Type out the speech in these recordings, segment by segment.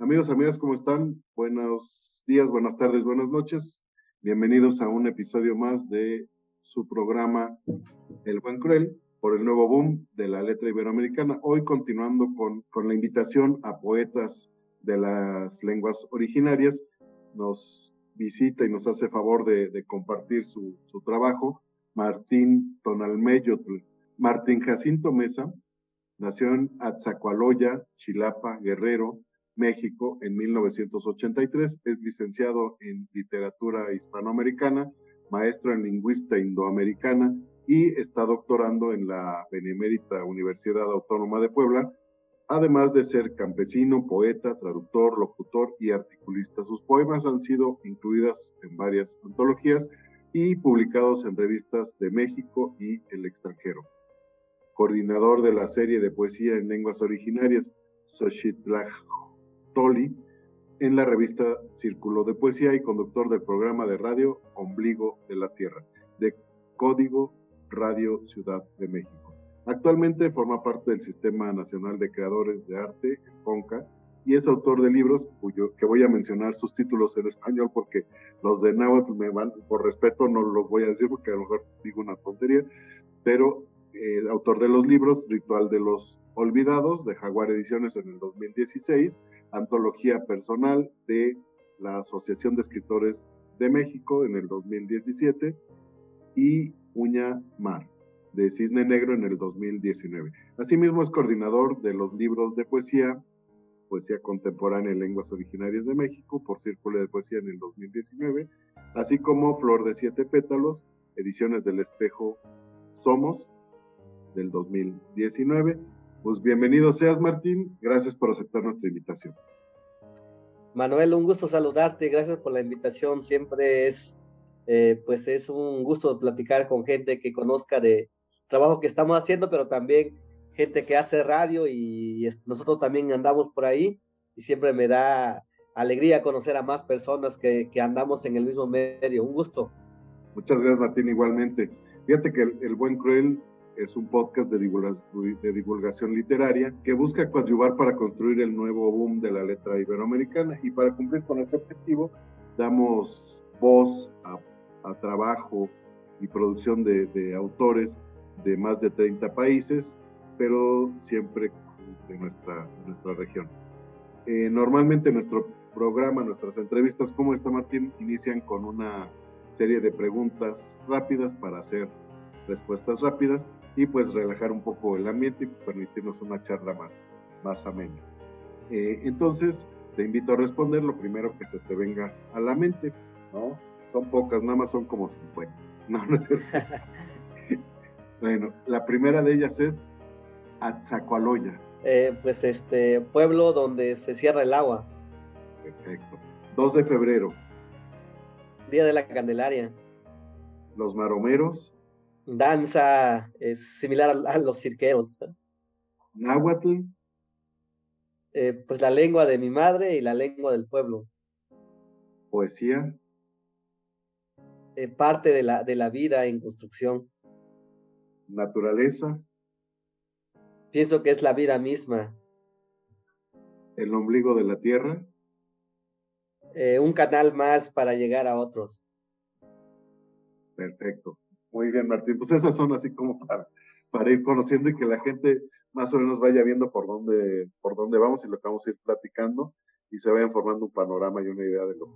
Amigos, amigas, ¿cómo están? Buenos días, buenas tardes, buenas noches. Bienvenidos a un episodio más de su programa El Buen Cruel por el nuevo boom de la letra iberoamericana. Hoy continuando con, con la invitación a poetas de las lenguas originarias, nos visita y nos hace favor de, compartir su, su, trabajo Martín Tonalmeyotl. Martín Jacinto Mesa nació en Atzacualoya, Chilapa, Guerrero, México en 1983. Es licenciado en literatura hispanoamericana, maestro en lingüista indoamericana y está doctorando en la Benemérita Universidad Autónoma de Puebla, además de ser campesino, poeta, traductor, locutor y articulista. Sus poemas han sido incluidas en varias antologías y publicados en revistas de México y el extranjero. Coordinador de la serie de poesía en lenguas originarias, Xochitlaj en la revista Círculo de Poesía y conductor del programa de radio Ombligo de la Tierra, de Código Radio Ciudad de México. Actualmente forma parte del Sistema Nacional de Creadores de Arte, CONCA, y es autor de libros cuyo, que voy a mencionar sus títulos en español porque los de náhuatl me van, por respeto no los voy a decir porque a lo mejor digo una tontería, pero el eh, autor de los libros Ritual de los Olvidados de Jaguar Ediciones en el 2016, antología personal de la Asociación de Escritores de México en el 2017 y Uña Mar de Cisne Negro en el 2019. Asimismo es coordinador de los libros de poesía, poesía contemporánea en lenguas originarias de México por Círculo de Poesía en el 2019, así como Flor de Siete Pétalos, ediciones del Espejo Somos del 2019 pues bienvenido seas, Martín. Gracias por aceptar nuestra invitación. Manuel, un gusto saludarte. Gracias por la invitación. Siempre es, eh, pues es un gusto platicar con gente que conozca de trabajo que estamos haciendo, pero también gente que hace radio y, nosotros también andamos por ahí y siempre me da alegría conocer a más personas que, que andamos en el mismo medio. Un gusto. Muchas gracias, Martín, igualmente. Fíjate que el, el Buen Cruel es un podcast de divulgación, de divulgación literaria que busca coadyuvar para construir el nuevo boom de la letra iberoamericana. Y para cumplir con ese objetivo damos voz a, trabajo y producción de, autores de más de 30 países, pero siempre de nuestra, nuestra región. Eh, normalmente nuestro programa, nuestras entrevistas, como esta Martín, inician con una serie de preguntas rápidas para hacer respuestas rápidas y pues relajar un poco el ambiente y permitirnos una charla más, más amena. Eh, entonces, te invito a responder lo primero que se te venga a la mente, ¿no? Son pocas, nada más son como 50. No, no es cierto. bueno, la primera de ellas es Atzacoaloya. Eh, pues este pueblo donde se cierra el agua. Perfecto. 2 de febrero. Día de la Candelaria. Los maromeros danza es similar a, los cirqueros. Náhuatl. Eh, pues la lengua de mi madre y la lengua del pueblo. Poesía. Eh, parte de la, de la vida en construcción. Naturaleza. Pienso que es la vida misma. El ombligo de la tierra. Eh, un canal más para llegar a otros. Perfecto. Muy bien, Martín. Pues esas son así como para, para ir conociendo y que la gente más o menos vaya viendo por dónde, por dónde vamos y lo que vamos a ir platicando y se vayan formando un panorama y una idea de lo que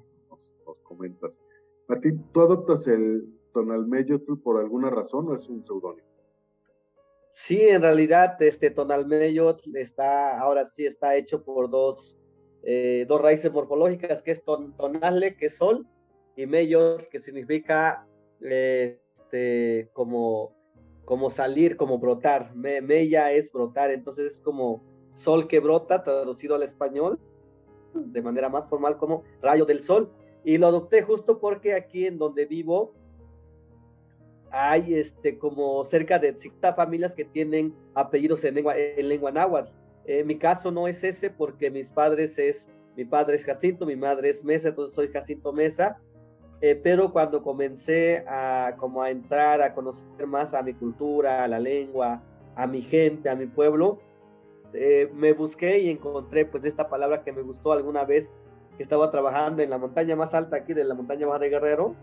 nos, comentas. Martín, ¿tú adoptas el Tonalmeyotl por alguna razón o es un seudónimo? Sí, en realidad este Tonalmeyotl está, ahora sí está hecho por dos, eh, dos raíces morfológicas, que es ton, tonale, que es sol, y meyot, que significa eh, este, como, como salir, como brotar. Me, mella es brotar, entonces es como sol que brota, traducido al español, de manera más formal como rayo del sol. Y lo adopté justo porque aquí en donde vivo hay este, como cerca de 50 familias que tienen apellidos en lengua, en lengua náhuatl. En mi caso no es ese porque mis padres es, mi padre es Jacinto, mi madre es Mesa, entonces soy Jacinto Mesa eh, pero cuando comencé a como a entrar, a conocer más a mi cultura, a la lengua, a mi gente, a mi pueblo, eh, me busqué y encontré pues esta palabra que me gustó alguna vez que estaba trabajando en la montaña más alta aquí de la montaña baja de Guerrero,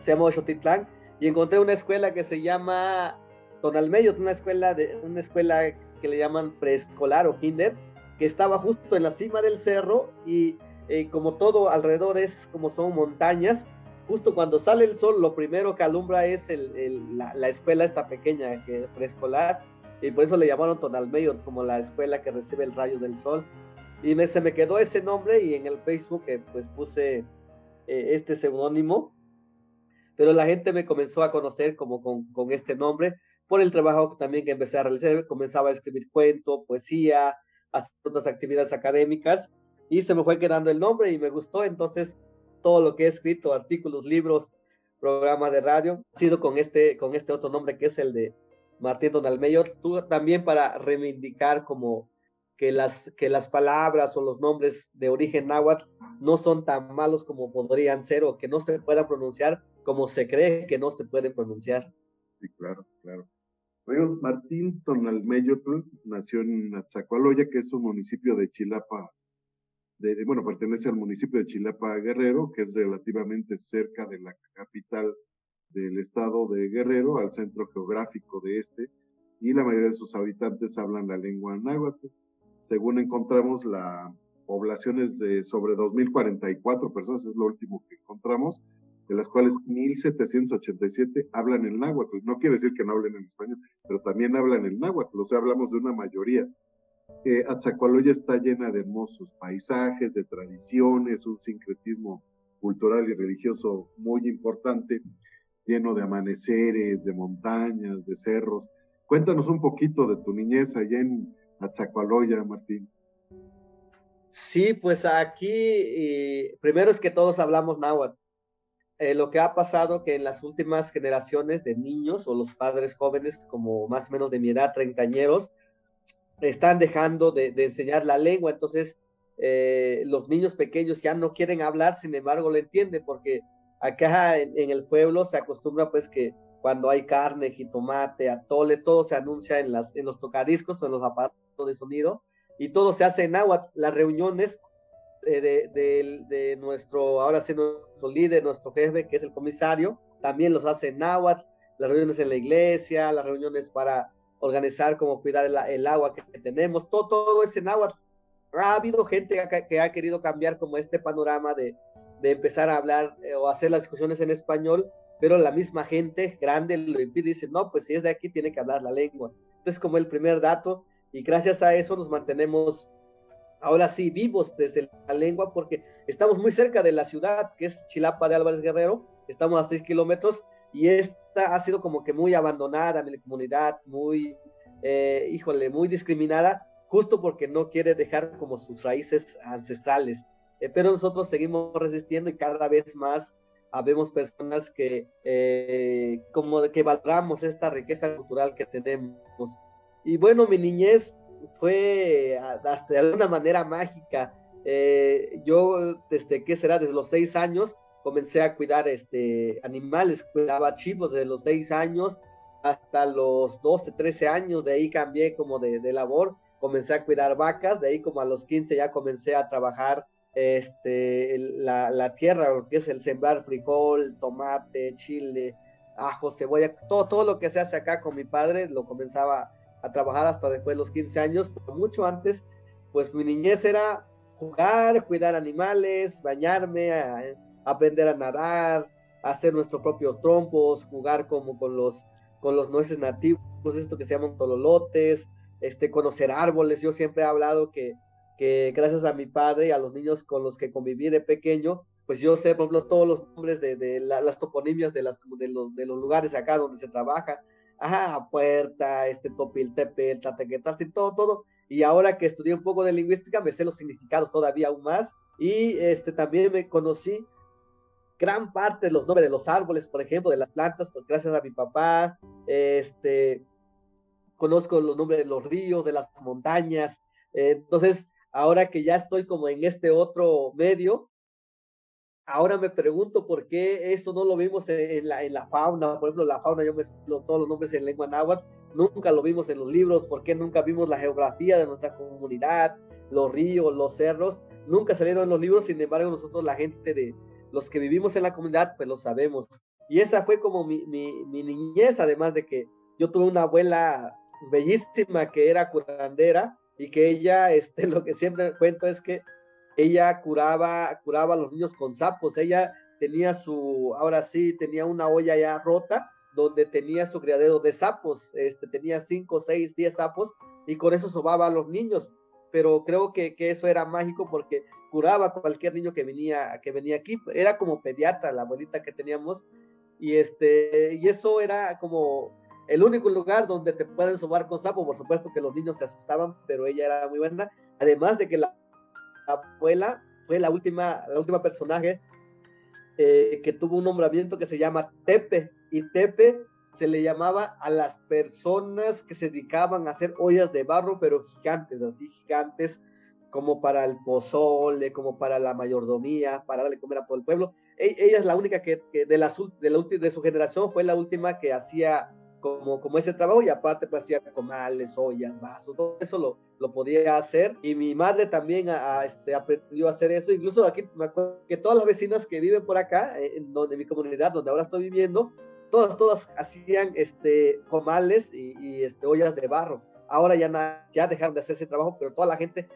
se llama Xotitlán, y encontré una escuela que se llama Tonalmeyo, una escuela, de, una escuela que le llaman preescolar o kinder, que estaba justo en la cima del cerro y eh, como todo alrededor es como son montañas, justo cuando sale el sol, lo primero que alumbra es la, la, escuela esta pequeña que preescolar, y por eso le llamaron Tonalmeyo, como la escuela que recibe el rayo del sol. Y me, se me quedó ese nombre y en el Facebook eh, pues puse eh, este seudónimo, pero la gente me comenzó a conocer como con, este nombre por el trabajo también que empecé a realizar, comenzaba a escribir cuento, poesía, hacer otras actividades académicas y se me fue quedando el nombre y me gustó, entonces todo lo que he escrito, artículos, libros, programas de radio, ha sido con este, con este otro nombre que es el de Martín Donalmeyo, tú también para reivindicar como que las, que las palabras o los nombres de origen náhuatl no son tan malos como podrían ser o que no se puedan pronunciar como se cree que no se pueden pronunciar. Sí, claro, claro. Martín Tonalmeyotl nació en Atzacualoya, que es un municipio de Chilapa, de, bueno, pertenece al municipio de Chilapa Guerrero, que es relativamente cerca de la capital del estado de Guerrero, al centro geográfico de este, y la mayoría de sus habitantes hablan la lengua náhuatl. Según encontramos, la población es de sobre 2.044 personas, es lo último que encontramos, de las cuales 1.787 hablan el náhuatl. No quiere decir que no hablen en español, pero también hablan el náhuatl, o sea, hablamos de una mayoría. Eh, está llena de hermosos paisajes, de tradiciones, un sincretismo cultural y religioso muy importante, lleno de amaneceres, de montañas, de cerros. Cuéntanos un poquito de tu niñez allá en Atzacualoya, Martín. Sí, pues aquí, primero es que todos hablamos náhuatl. Eh, lo que ha pasado que en las últimas generaciones de niños o los padres jóvenes, como más o menos de mi edad, treintañeros, están dejando de, enseñar la lengua. Entonces, eh, los niños pequeños ya no quieren hablar, sin embargo, lo entienden, porque acá en, el pueblo se acostumbra pues que cuando hay carne, jitomate, atole, todo se anuncia en, las, en los tocadiscos o en los aparatos de sonido y todo se hace en agua. Las reuniones de, nuestro, ahora sí, nuestro líder, nuestro jefe, que es el comisario, también los hace en náhuatl, las reuniones en la iglesia, las reuniones para organizar cómo cuidar el, agua que tenemos, todo, todo es náhuatl. Ha habido gente que, ha querido cambiar como este panorama de, empezar a hablar eh, o hacer las discusiones en español, pero la misma gente grande lo impide y dice, no, pues si es de aquí tiene que hablar la lengua. Entonces, como el primer dato, y gracias a eso nos mantenemos ahora sí vivos desde la lengua porque estamos muy cerca de la ciudad que es Chilapa de Álvarez Guerrero, estamos a seis kilómetros y esta ha sido como que muy abandonada mi comunidad, muy, eh, híjole, muy discriminada, justo porque no quiere dejar como sus raíces ancestrales. Eh, pero nosotros seguimos resistiendo y cada vez más habemos personas que eh, como que valoramos esta riqueza cultural que tenemos. Y bueno, mi niñez fue hasta de alguna manera mágica. Eh, yo, desde que será, desde los seis años, comencé a cuidar este, animales, cuidaba chivos desde los seis años hasta los 12, 13 años, de ahí cambié como de, de, labor, comencé a cuidar vacas, de ahí como a los 15 ya comencé a trabajar este, la, la tierra, lo que es el sembrar frijol, tomate, chile, ajo, cebolla, todo, todo lo que se hace acá con mi padre, lo comenzaba a trabajar hasta después de los 15 años, pero mucho antes, pues mi niñez era jugar, cuidar animales, bañarme, aprender a nadar, hacer nuestros propios trompos, jugar como con los, con los nueces nativos, esto que se llaman tololotes, este, conocer árboles. Yo siempre he hablado que, que gracias a mi padre y a los niños con los que conviví de pequeño, pues yo sé, por ejemplo, todos los nombres de, de las toponimias de, las, de, los, de los lugares acá donde se trabaja, ajá, puerta, este topiltepe, tatequetaste, todo, todo. Y ahora que estudié un poco de lingüística, me sé los significados todavía aún más. Y este, también me conocí gran parte de los nombres de los árboles, por ejemplo, de las plantas, pues gracias a mi papá. Este, conozco los nombres de los ríos, de las montañas. entonces, ahora que ya estoy como en este otro medio, Ahora me pregunto por qué eso no lo vimos en la, en la fauna. Por ejemplo, la fauna, yo me todos los nombres en lengua náhuatl. nunca lo vimos en los libros, por qué nunca vimos la geografía de nuestra comunidad, los ríos, los cerros, nunca salieron en los libros, sin embargo nosotros la gente de los que vivimos en la comunidad, pues lo sabemos. Y esa fue como mi, mi, niñez, además de que yo tuve una abuela bellísima que era curandera y que ella, este, lo que siempre cuento es que ella curaba, curaba a los niños con sapos. Ella tenía su, ahora sí, tenía una olla ya rota donde tenía su criadero de sapos. Este, tenía cinco, seis, diez sapos y con eso sobaba a los niños. Pero creo que, que eso era mágico porque curaba a cualquier niño que venía, que venía aquí. Era como pediatra la abuelita que teníamos. Y, este, y eso era como el único lugar donde te pueden sobar con sapo, por supuesto que los niños se asustaban, pero ella era muy buena. Además de que la abuela fue la última, la última personaje eh, que tuvo un nombramiento que se llama Tepe, y Tepe se le llamaba a las personas que se dedicaban a hacer ollas de barro, pero gigantes, así gigantes, como para el pozole, como para la mayordomía, para darle comer a todo el pueblo. E, ella es la única que, de, la, de, la, de su generación fue la última que hacía como, como ese trabajo y aparte pues hacía comales, ollas, vasos, todo eso lo, lo podía hacer y mi madre también a, este, aprendió a hacer eso, incluso aquí me acuerdo que todas las vecinas que viven por acá, eh, en donde mi comunidad, donde ahora estoy viviendo, todas, todas hacían este, comales y, este, ollas de barro. Ahora ya, ya dejaron de hacer ese trabajo, pero toda la gente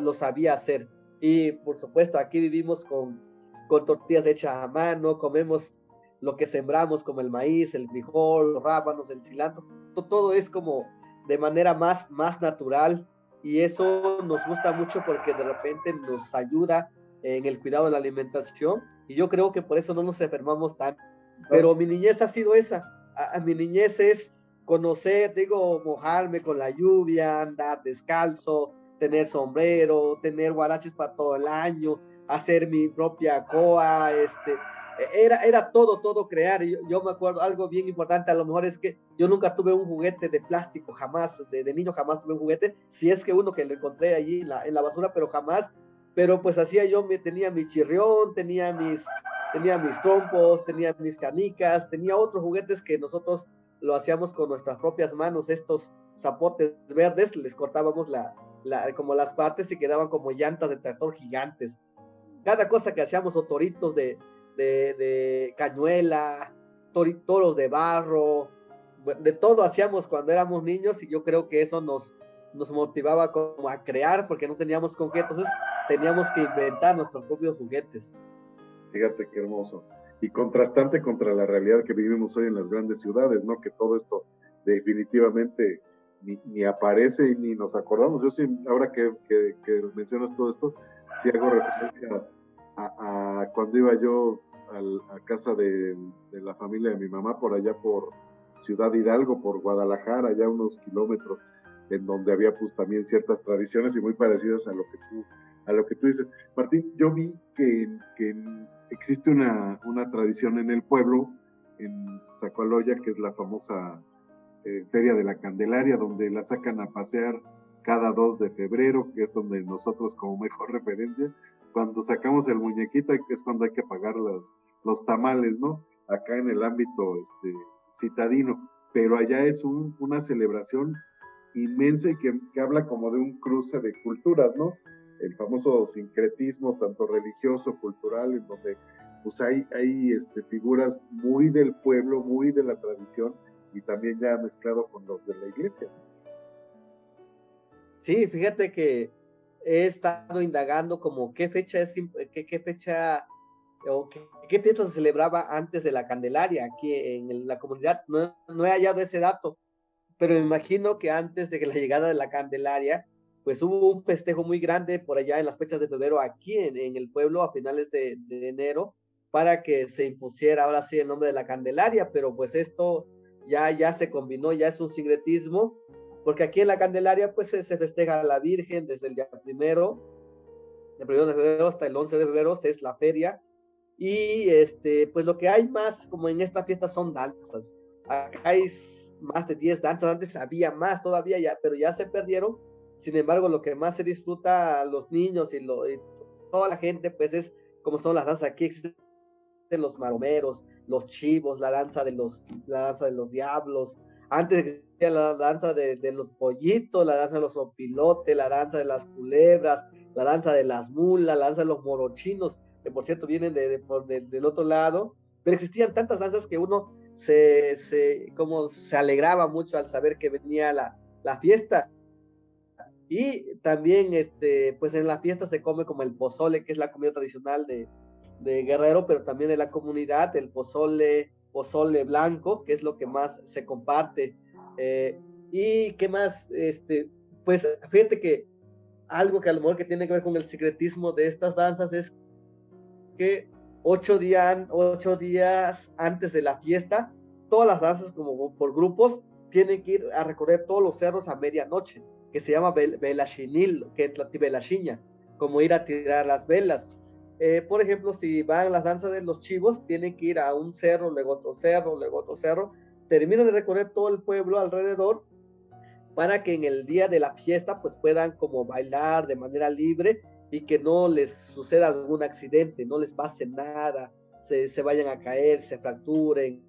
lo sabía hacer. Y por supuesto, aquí vivimos con, con tortillas hechas a mano, comemos lo que sembramos como el maíz, el frijol, los rábanos, el cilantro, todo es como de manera más, más natural y eso nos gusta mucho porque de repente nos ayuda en el cuidado de la alimentación y yo creo que por eso no nos enfermamos tan. Pero mi niñez ha sido esa, a, mi niñez es conocer, digo, mojarme con la lluvia, andar descalzo, tener sombrero, tener guaraches para todo el año, hacer mi propia coa, este, era, era todo, todo crear. Yo, yo, me acuerdo algo bien importante, a lo mejor es que yo nunca tuve un juguete de plástico, jamás, de, de niño jamás tuve un juguete, si es que uno que lo encontré allí en la, en la basura, pero jamás, pero pues hacía yo, me, tenía mi chirrión, tenía mis, tenía mis trompos, tenía mis canicas, tenía otros juguetes que nosotros lo hacíamos con nuestras propias manos, estos zapotes verdes, les cortábamos la, la, como las partes y quedaban como llantas de tractor gigantes. Cada cosa que hacíamos o toritos de, de, cañuela, toros de barro, de todo hacíamos cuando éramos niños y yo creo que eso nos, nos motivaba como a crear porque no teníamos con qué, entonces teníamos que inventar nuestros propios juguetes. Fíjate qué hermoso. Y contrastante contra la realidad que vivimos hoy en las grandes ciudades, ¿no? Que todo esto definitivamente ni, aparece y ni nos acordamos. Yo sí, ahora que, que, que mencionas todo esto, sí hago referencia a, a, cuando iba yo a casa de, la familia de mi mamá por allá por Ciudad Hidalgo, por Guadalajara, allá unos kilómetros, en donde había pues también ciertas tradiciones y muy parecidas a lo que tú, a lo que tú dices. Martín, yo vi que, que existe una, una, tradición en el pueblo, en Zacualoya, que es la famosa eh, Feria de la Candelaria, donde la sacan a pasear cada 2 de febrero, que es donde nosotros como mejor referencia cuando sacamos el muñequito es cuando hay que pagar los, los tamales, ¿no? Acá en el ámbito este, citadino, pero allá es una celebración inmensa y que, habla como de un cruce de culturas, ¿no? El famoso sincretismo, tanto religioso, cultural, en donde pues hay, hay este, figuras muy del pueblo, muy de la tradición y también ya mezclado con los de la iglesia. Sí, fíjate que he estado indagando como qué fecha es, qué, qué fecha o qué, qué, fiesta se celebraba antes de la Candelaria aquí en la comunidad. No, no he hallado ese dato, pero me imagino que antes de que la llegada de la Candelaria, pues hubo un festejo muy grande por allá en las fechas de febrero aquí en, el pueblo a finales de, enero para que se impusiera ahora sí el nombre de la Candelaria, pero pues esto ya, ya se combinó, ya es un secretismo porque aquí en la Candelaria pues se, festeja a la Virgen desde el día primero, el primero de febrero hasta el 11 de febrero es la feria, y este, pues lo que hay más como en esta fiesta son danzas. Acá hay más de 10 danzas, antes había más todavía, ya, pero ya se perdieron. Sin embargo, lo que más se disfruta a los niños y, lo, y toda la gente, pues es como son las danzas. Aquí existen los maromeros, los chivos, la danza de los, la danza de los diablos. Antes la danza de, los pollitos, la danza de los opilotes, la danza de las culebras, la danza de las mulas, la danza de los morochinos, que por cierto vienen de, por del otro lado, pero existían tantas danzas que uno se, se, como se alegraba mucho al saber que venía la, la fiesta. Y también, este, pues en la fiesta se come como el pozole, que es la comida tradicional de, de Guerrero, pero también de la comunidad, el pozole, pozole blanco, que es lo que más se comparte. Eh, y qué más, este, pues fíjate que algo que a lo mejor que tiene que ver con el secretismo de estas danzas es que ocho, ocho días antes de la fiesta, todas las danzas como por grupos tienen que ir a recorrer todos los cerros a medianoche, que se llama Belachinil, que es la Tibelachiña, como ir a tirar las velas. Eh, por ejemplo, si van las danzas de los chivos, tienen que ir a un cerro, luego otro cerro, luego otro cerro, terminan de recorrer todo el pueblo alrededor para que en el día de la fiesta pues puedan como bailar de manera libre y que no les suceda algún accidente, no les pase nada, se, se vayan a caer, se fracturen,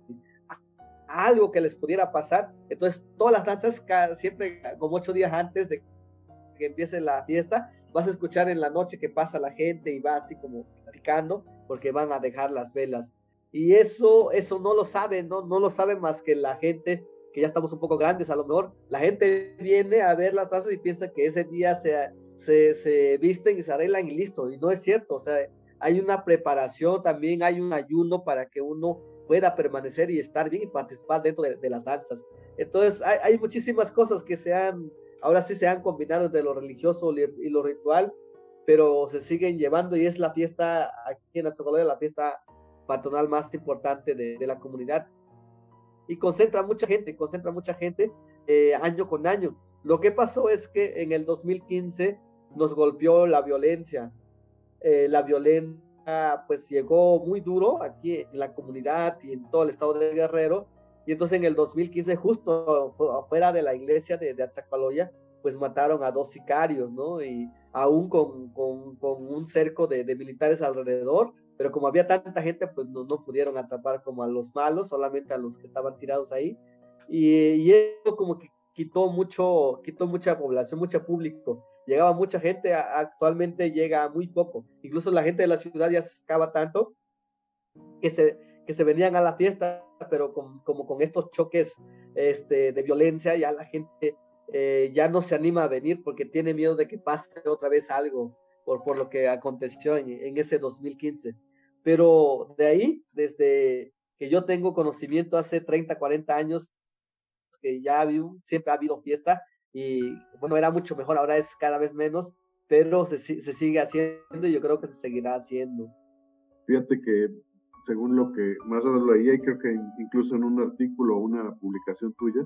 algo que les pudiera pasar. Entonces, todas las danzas, siempre como ocho días antes de que empiece la fiesta, vas a escuchar en la noche que pasa la gente y va así como platicando porque van a dejar las velas. Y eso, eso no lo saben, ¿no? No lo saben más que la gente que ya estamos un poco grandes, a lo mejor la gente viene a ver las danzas y piensa que ese día se, se, se visten y se arreglan y listo, y no es cierto, o sea, hay una preparación, también hay un ayuno para que uno pueda permanecer y estar bien y participar dentro de, las danzas. Entonces, hay, hay, muchísimas cosas que se han, ahora sí se han combinado entre lo religioso y lo ritual, pero se siguen llevando y es la fiesta aquí en Atzocoloya, la fiesta patronal más importante de, de, la comunidad y concentra mucha gente, concentra mucha gente eh, año con año. Lo que pasó es que en el 2015 nos golpeó la violencia. Eh, la violencia pues llegó muy duro aquí en la comunidad y en todo el estado de Guerrero. Y entonces en el 2015, justo afuera de la iglesia de, de pues mataron a dos sicarios, ¿no? Y aún con, con, un cerco de, militares alrededor, pero como había tanta gente, pues no, no, pudieron atrapar como a los malos, solamente a los que estaban tirados ahí. Y, y como que quitó mucho, quitó mucha población, mucho público llegaba mucha gente, actualmente llega muy poco. Incluso la gente de la ciudad ya se escapa tanto que se, que se venían a la fiesta, pero como con estos choques este, de violencia, ya la gente eh, ya no se anima a venir porque tiene miedo de que pase otra vez algo por, por lo que aconteció en ese 2015. Pero de ahí, desde que yo tengo conocimiento hace 30, 40 años, que ya siempre ha habido fiesta, y bueno, era mucho mejor, ahora es cada vez menos, pero se, se sigue haciendo y yo creo que se seguirá haciendo. Fíjate que según lo que más o menos leí, y creo que incluso en un artículo o una publicación tuya,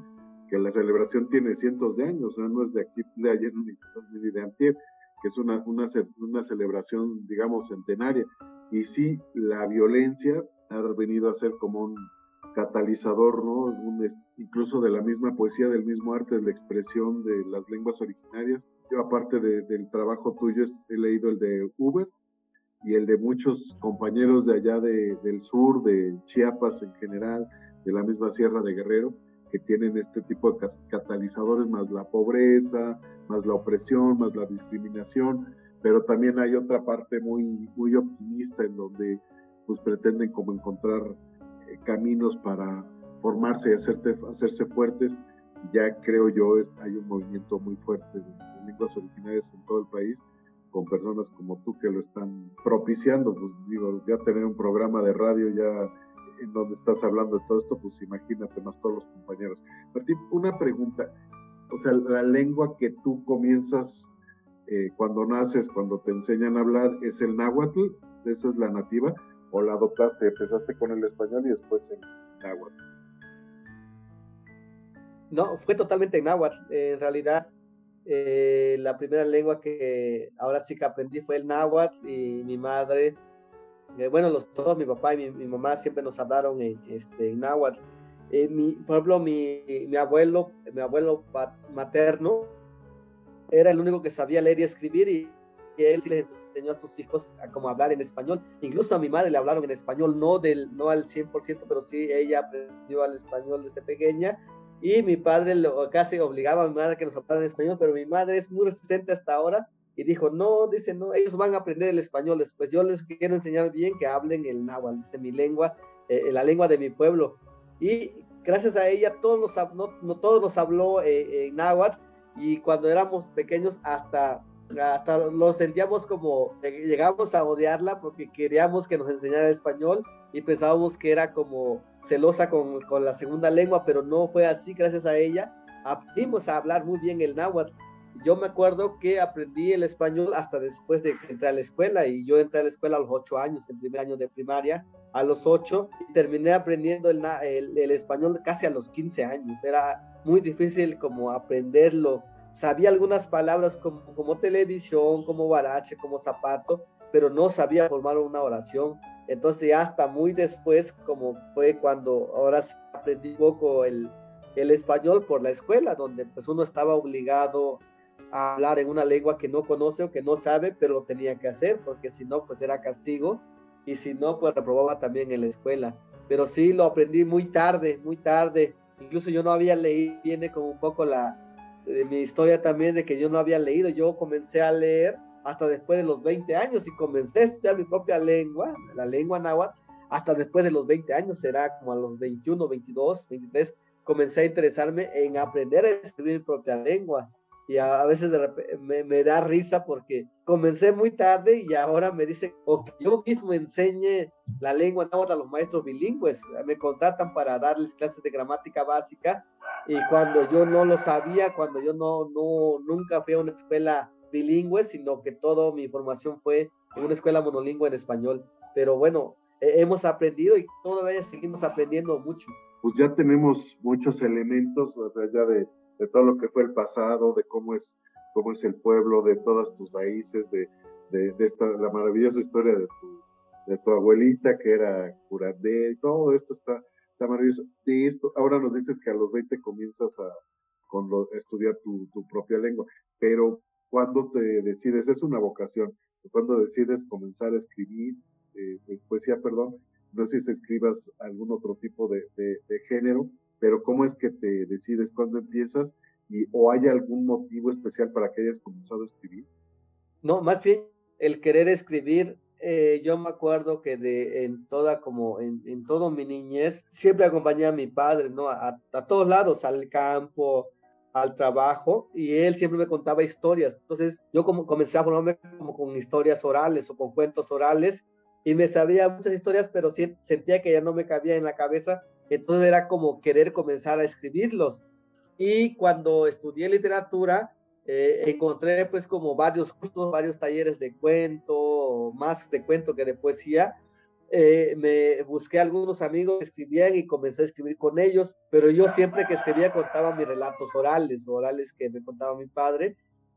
que la celebración tiene cientos de años, o sea, no es de aquí, de ayer ni de antier, que es una, una, una celebración, digamos, centenaria. Y sí, la violencia ha venido a ser como un, catalizador, ¿no? incluso de la misma poesía, del mismo arte, de la expresión de las lenguas originarias. Yo aparte del trabajo tuyo he leído el de Uber y el de muchos compañeros de allá del sur, de Chiapas en general, de la misma Sierra de Guerrero, que tienen este tipo de catalizadores, más la pobreza, más la opresión, más la discriminación, pero también hay otra parte muy, muy optimista en donde pues pretenden como encontrar caminos para formarse y hacerte, hacerse fuertes. Ya creo yo, es, hay un movimiento muy fuerte de, lenguas originarias en todo el país, con personas como tú que lo están propiciando. Pues digo, ya tener un programa de radio ya en donde estás hablando de todo esto, pues imagínate más todos los compañeros. Martín, una pregunta. O sea, la lengua que tú comienzas eh, cuando naces, cuando te enseñan a hablar, es el náhuatl, esa es la nativa, o la adoptaste, empezaste con el español y después en náhuatl? No, fue totalmente en náhuatl. en realidad, eh, la primera lengua que ahora sí que aprendí fue el náhuatl y mi madre, eh, bueno, los, todos, mi papá y mi, mamá siempre nos hablaron en, este, en náhuatl. Eh, mi, por ejemplo, mi, mi, abuelo, mi abuelo materno, era el único que sabía leer y escribir y, y él sí les enseñó a sus hijos a cómo hablar en español. Incluso a mi madre le hablaron en español, no, del, no al 100%, pero sí ella aprendió al español desde pequeña y mi padre lo, casi obligaba a mi madre a que nos hablara en español, pero mi madre es muy resistente hasta ahora y dijo, no, dice, no, ellos van a aprender el español después, yo les quiero enseñar bien que hablen el náhuatl, dice mi lengua, eh, la lengua de mi pueblo. Y gracias a ella todos nos, no, no todos nos habló eh, en náhuatl y cuando éramos pequeños hasta hasta lo sentíamos como llegamos a odiarla porque queríamos que nos enseñara español y pensábamos que era como celosa con, con, la segunda lengua, pero no fue así, gracias a ella aprendimos a hablar muy bien el náhuatl. Yo me acuerdo que aprendí el español hasta después de que entré a la escuela y yo entré a la escuela a los ocho años, el primer año de primaria, a los ocho, y terminé aprendiendo el, el, el español casi a los 15 años. Era muy difícil como aprenderlo sabía algunas palabras como, televisión, como barache, como zapato, pero no sabía formar una oración. Entonces hasta muy después, como fue cuando ahora aprendí un poco el, el español por la escuela, donde pues uno estaba obligado a hablar en una lengua que no conoce o que no sabe, pero lo tenía que hacer, porque si no, pues era castigo, y si no, pues reprobaba también en la escuela. Pero sí, lo aprendí muy tarde, muy tarde. Incluso yo no había leído, viene como un poco la, de mi historia también de que yo no había leído, yo comencé a leer hasta después de los 20 años y comencé a estudiar mi propia lengua, la lengua náhuatl, hasta después de los 20 años, será como a los 21, 22, 23, comencé a interesarme en aprender a escribir mi propia lengua y a, veces me, me, da risa porque comencé muy tarde y ahora me dicen, o que yo mismo enseñe la lengua náhuatl a los maestros bilingües, me contratan para darles clases de gramática básica y cuando yo no lo sabía, cuando yo no, no, nunca fui a una escuela bilingüe, sino que toda mi formación fue en una escuela monolingüe en español. Pero bueno, hemos aprendido y todavía seguimos aprendiendo mucho. Pues ya tenemos muchos elementos, o sea, ya de de todo lo que fue el pasado, de cómo es, cómo es el pueblo, de todas tus raíces, de, de, esta, la maravillosa historia de tu, de tu abuelita que era curandé, todo esto está, está maravilloso. Y esto, ahora nos dices que a los 20 comienzas a, con lo, estudiar tu, tu propia lengua, pero cuando te decides, es una vocación, cuando decides comenzar a escribir eh, pues, poesía, perdón, no sé si escribas algún otro tipo de, de género, pero ¿cómo es que te decides cuándo empiezas y o hay algún motivo especial para que hayas comenzado a escribir? No, más bien el querer escribir. Eh, yo me acuerdo que de en toda como en, en todo mi niñez siempre acompañé a mi padre, ¿no? A, a todos lados, al campo, al trabajo y él siempre me contaba historias. Entonces yo como comencé a formarme como con historias orales o con cuentos orales y me sabía muchas historias, pero sentía que ya no me cabía en la cabeza entonces era como querer comenzar a escribirlos. Y cuando estudié literatura, eh, encontré pues como varios cursos, varios talleres de cuento, más de cuento que de poesía. Eh, me busqué algunos amigos que escribían y comencé a escribir con ellos, pero yo siempre que escribía contaba mis relatos orales, orales que me contaba mi padre,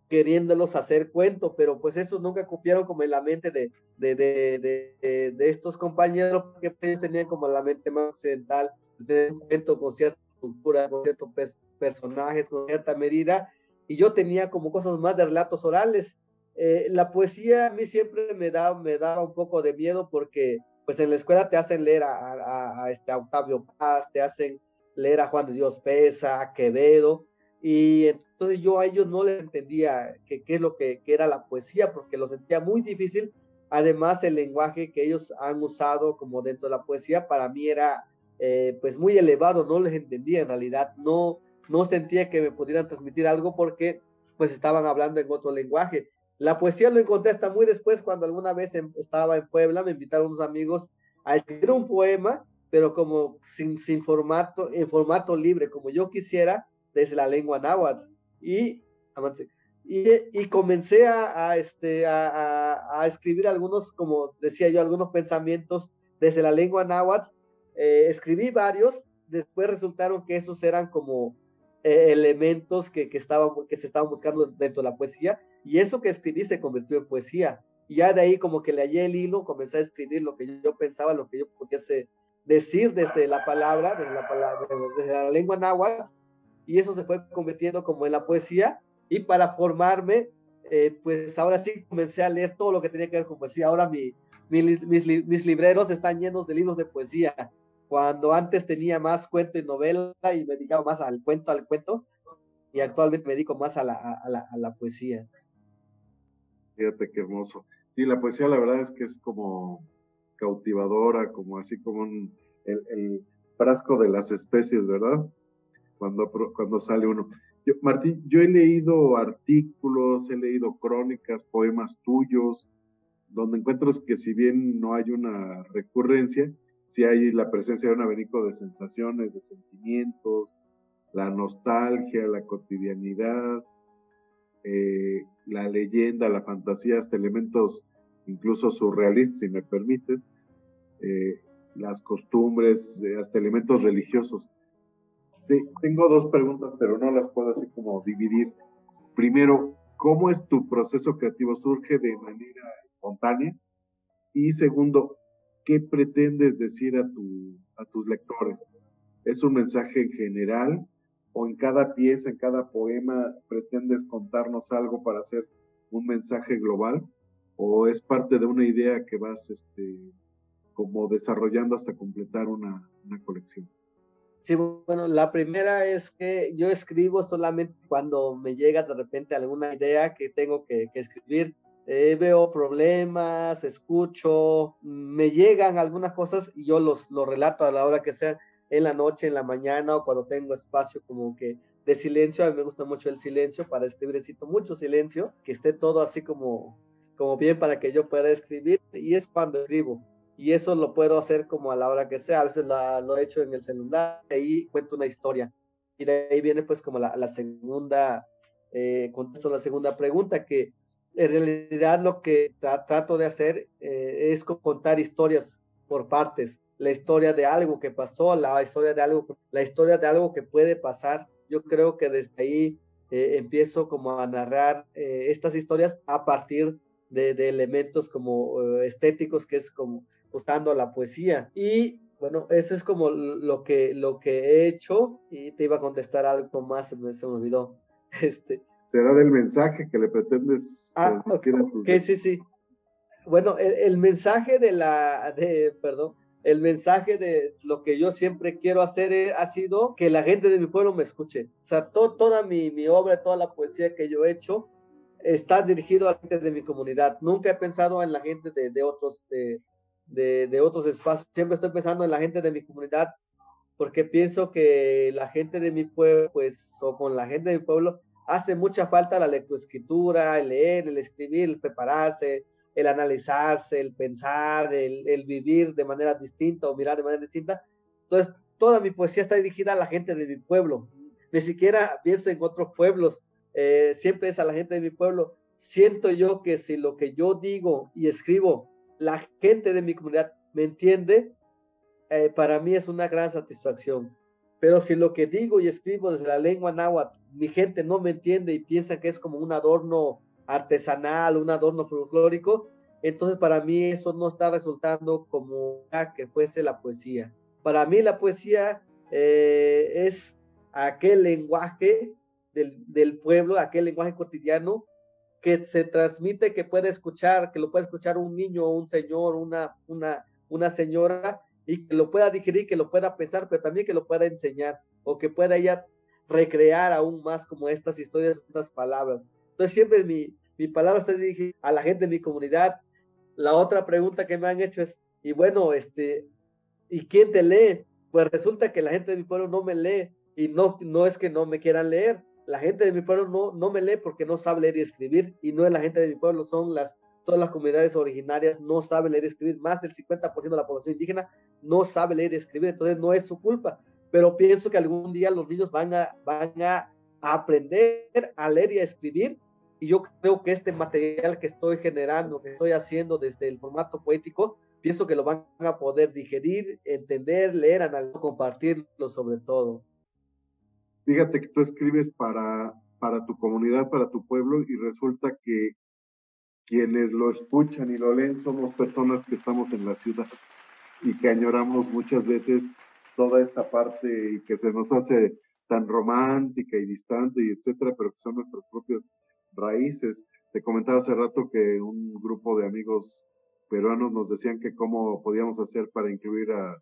queriéndolos hacer cuento, pero pues esos nunca copiaron como en la mente de, de, de, de, estos compañeros, que ellos tenían como la mente más occidental de un momento con cierta cultura, con ciertos personajes, con cierta medida, y yo tenía como cosas más de relatos orales. Eh, la poesía a mí siempre me da, me daba un poco de miedo porque pues en la escuela te hacen leer a, a, a este Octavio Paz, te hacen leer a Juan de Dios Pesa, a Quevedo, y entonces yo a ellos no les entendía qué es lo que, que, era la poesía, porque lo sentía muy difícil. Además, el lenguaje que ellos han usado como dentro de la poesía, para mí era eh, pues muy elevado, no les entendía en realidad, no, no sentía que me pudieran transmitir algo porque pues estaban hablando en otro lenguaje. La poesía lo encontré hasta muy después cuando alguna vez estaba en Puebla, me invitaron unos amigos a escribir un poema, pero como sin, sin formato, en formato libre, como yo quisiera, desde la lengua náhuatl. Y, y, comencé a, este, a, a, escribir algunos, como decía yo, algunos pensamientos desde la lengua náhuatl eh, escribí varios, después resultaron que esos eran como eh, elementos que, que, estaban, que se estaban buscando dentro de la poesía, y eso que escribí se convirtió en poesía. Y ya de ahí como que le hallé el hilo, comencé a escribir lo que yo pensaba, lo que yo podía decir desde la palabra, desde la, palabra, desde la lengua náhuatl, y eso se fue convirtiendo como en la poesía, y para formarme, eh, pues ahora sí comencé a leer todo lo que tenía que ver con poesía. Ahora mi, mi mis, mis libreros están llenos de libros de poesía cuando antes tenía más cuento y novela y me dedicaba más al cuento, al cuento, y actualmente me dedico más a la, a la, a la poesía. Fíjate qué hermoso. Sí, la poesía la verdad es que es como cautivadora, como así como el, el, frasco de las especies, ¿verdad? Cuando, cuando sale uno. Martín, yo he leído artículos, he leído crónicas, poemas tuyos, donde encuentro que si bien no hay una recurrencia, sí hay la presencia de un abanico de sensaciones, de sentimientos, la nostalgia, la cotidianidad, eh, la leyenda, la fantasía, hasta elementos incluso surrealistas, si me permites, eh, las costumbres, eh, hasta elementos religiosos. Tengo dos preguntas, pero no las puedo así como dividir. Primero, ¿cómo es tu proceso creativo? ¿Surge de manera espontánea? Y segundo, ¿qué pretendes decir a, tu, a tus lectores? ¿Es un mensaje en general o en cada pieza, en cada poema, pretendes contarnos algo para hacer un mensaje global? ¿O es parte de una idea que vas este, como desarrollando hasta completar una colección? Sí, bueno, la primera es que yo escribo solamente cuando me llega de repente alguna idea que tengo que, escribir. Eh, veo problemas, escucho, me llegan algunas cosas y yo los, los relato a la hora que sea en la noche, en la mañana o cuando tengo espacio como que de silencio. A mí me gusta mucho el silencio para escribir, necesito mucho silencio, que esté todo así como, como bien para que yo pueda escribir y es cuando escribo. Y eso lo puedo hacer como a la hora que sea. A veces lo he hecho en el celular y cuento una historia. Y de ahí viene pues como la, la segunda, eh, contesto la segunda pregunta que en realidad lo que trato de hacer eh, es contar historias por partes la historia de algo que pasó, la historia de algo, la historia de algo que puede pasar. Yo creo que desde ahí eh, empiezo como a narrar eh, estas historias a partir de, de elementos como eh, estéticos, que es como buscando la poesía. Y bueno, eso es como lo que, lo que he hecho y te iba a contestar algo más, se me, se me olvidó. Este. Será del mensaje que le pretendes ah, okay, sí, sí. Bueno, el, el mensaje de la, de, perdón, el mensaje de lo que yo siempre quiero hacer eh, ha sido que la gente de mi pueblo me escuche. O sea, toda mi, mi, obra, toda la poesía que yo he hecho está dirigido a la gente de mi comunidad. Nunca he pensado en la gente de, de otros, de, de, otros espacios. Siempre estoy pensando en la gente de mi comunidad porque pienso que la gente de mi pueblo, pues, o con la gente de mi pueblo, hace mucha falta la lectoescritura, el leer, el escribir, el prepararse, el analizarse, el pensar, el, vivir de manera distinta o mirar de manera distinta. Entonces, toda mi poesía está dirigida a la gente de mi pueblo. Ni siquiera pienso en otros pueblos, eh, siempre es a la gente de mi pueblo. Siento yo que si lo que yo digo y escribo, la gente de mi comunidad me entiende, eh, para mí es una gran satisfacción. Pero si lo que digo y escribo desde la lengua náhuatl, mi gente no me entiende y piensa que es como un adorno artesanal, un adorno folclórico, entonces para mí eso no está resultando como que fuese la poesía. Para mí la poesía eh, es aquel lenguaje del, del, pueblo, aquel lenguaje cotidiano que se transmite, que puede escuchar, que lo puede escuchar un niño, un señor, una, una, una señora, y que lo pueda digerir, que lo pueda pensar, pero también que lo pueda enseñar, o que pueda ella recrear aún más como estas historias, estas palabras. Entonces siempre mi, mi palabra está dirigida a la gente de mi comunidad. La otra pregunta que me han hecho es, y bueno, este, ¿y quién te lee? Pues resulta que la gente de mi pueblo no me lee y no, no es que no me quieran leer. La gente de mi pueblo no, no me lee porque no sabe leer y escribir y no es la gente de mi pueblo, son las, todas las comunidades originarias no saben leer y escribir. Más del 50% de la población indígena no sabe leer y escribir, entonces no es su culpa. Pero pienso que algún día los niños van a, van a aprender a leer y a escribir y yo creo que este material que estoy generando, que estoy haciendo desde el formato poético, pienso que lo van a poder digerir, entender, leer, analizar, compartirlo sobre todo. Fíjate que tú escribes para, para tu comunidad, para tu pueblo, y resulta que quienes lo escuchan y lo leen somos personas que estamos en la ciudad y que añoramos muchas veces toda esta parte y que se nos hace tan romántica y distante y etcétera, pero que son nuestros propios raíces. Te comentaba hace rato que un grupo de amigos peruanos nos decían que cómo podíamos hacer para incluir a,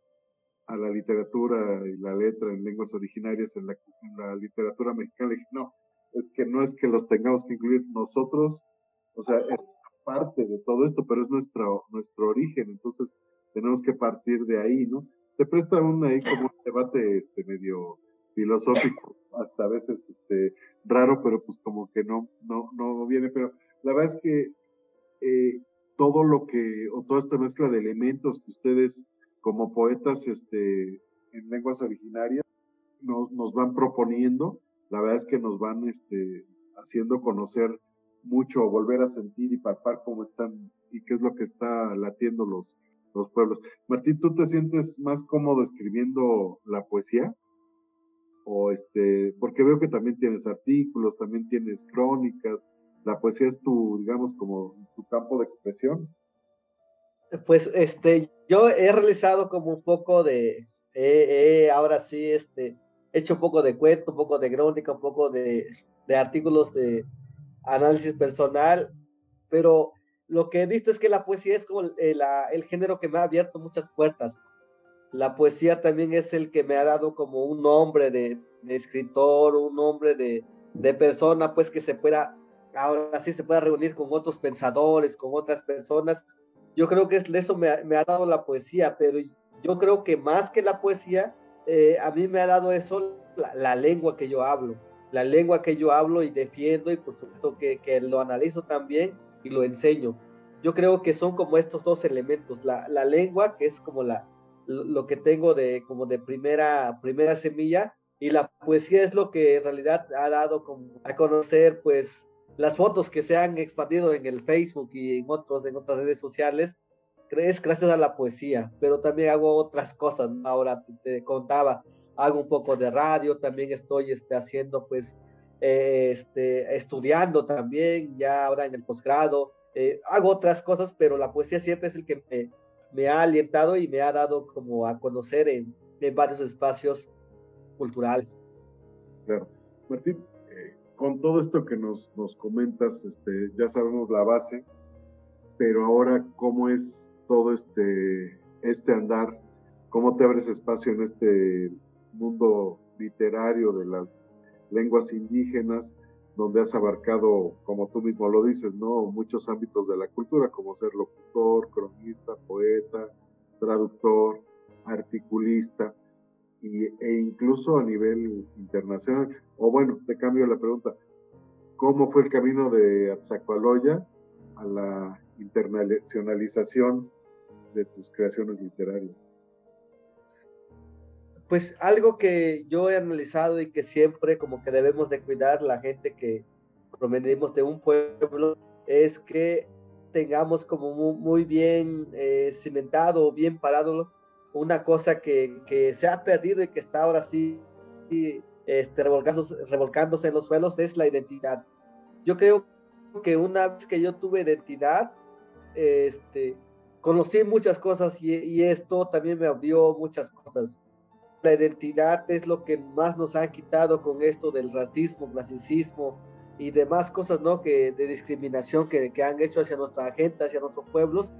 a la literatura y la letra en lenguas originarias en la, literatura mexicana. No, es que no es que los tengamos que incluir nosotros, o sea, es parte de todo esto, pero es nuestro, nuestro origen, entonces tenemos que partir de ahí, ¿no? Se presta un ahí como un debate este, medio filosófico, hasta a veces este, raro, pero pues como que no, no, no viene, pero la verdad es que eh, todo lo que, o toda esta mezcla de elementos que ustedes como poetas este, en lenguas originarias nos, nos van proponiendo, la verdad es que nos van este, haciendo conocer mucho, volver a sentir y palpar cómo están y qué es lo que está latiendo los, los pueblos. Martín, ¿tú te sientes más cómodo escribiendo la poesía? O este, porque veo que también tienes artículos, también tienes crónicas, la poesía es tu, digamos, como tu campo de expresión. Pues este, yo he realizado como un poco de, ahora sí, este, he hecho un poco de cuento, un poco de crónica, un poco de, de artículos de análisis personal, pero lo que he visto es que la poesía es como el, el, género que me ha abierto muchas puertas. La poesía también es el que me ha dado como un nombre de, de escritor, un nombre de, de, persona, pues que se pueda, ahora sí se pueda reunir con otros pensadores, con otras personas. Yo creo que es, eso me, me ha dado la poesía, pero yo creo que más que la poesía, eh, a mí me ha dado eso la, la, lengua que yo hablo, la lengua que yo hablo y defiendo y por supuesto que, que lo analizo también y lo enseño. Yo creo que son como estos dos elementos, la, la lengua, que es como la, lo que tengo de, como de primera, primera semilla, y la poesía es lo que en realidad ha dado como a conocer, pues, las fotos que se han expandido en el Facebook y en, otros, en otras redes sociales, es gracias a la poesía, pero también hago otras cosas. Ahora te, contaba, hago un poco de radio, también estoy este, haciendo pues eh, este, estudiando también, ya ahora en el posgrado, eh, hago otras cosas, pero la poesía siempre es el que me, me ha alientado y me ha dado como a conocer en, en varios espacios culturales. Claro. Martín, con todo esto que nos, nos comentas, este, ya sabemos la base, pero ahora, ¿cómo es todo este, este andar? ¿Cómo te abres espacio en este mundo literario de las lenguas indígenas, donde has abarcado, como tú mismo lo dices, ¿no? Muchos ámbitos de la cultura, como ser locutor, cronista, poeta, traductor, articulista, y, e incluso a nivel internacional. O bueno, te cambio la pregunta, ¿cómo fue el camino de Atzacoaloya a la internacionalización de tus creaciones literarias? pues algo que yo he analizado y que siempre como que debemos de cuidar la gente que provenimos de un pueblo es que tengamos como muy, bien eh, cimentado, bien parado una cosa que, que, se ha perdido y que está ahora sí este, revolcándose, revolcándose en los suelos es la identidad. Yo creo que una vez que yo tuve identidad, este, conocí muchas cosas y, esto también me abrió muchas cosas la identidad es lo que más nos ha quitado con esto del racismo, clasicismo y demás cosas, ¿no? Que de discriminación que han hecho hacia nuestra gente, hacia nuestros pueblos.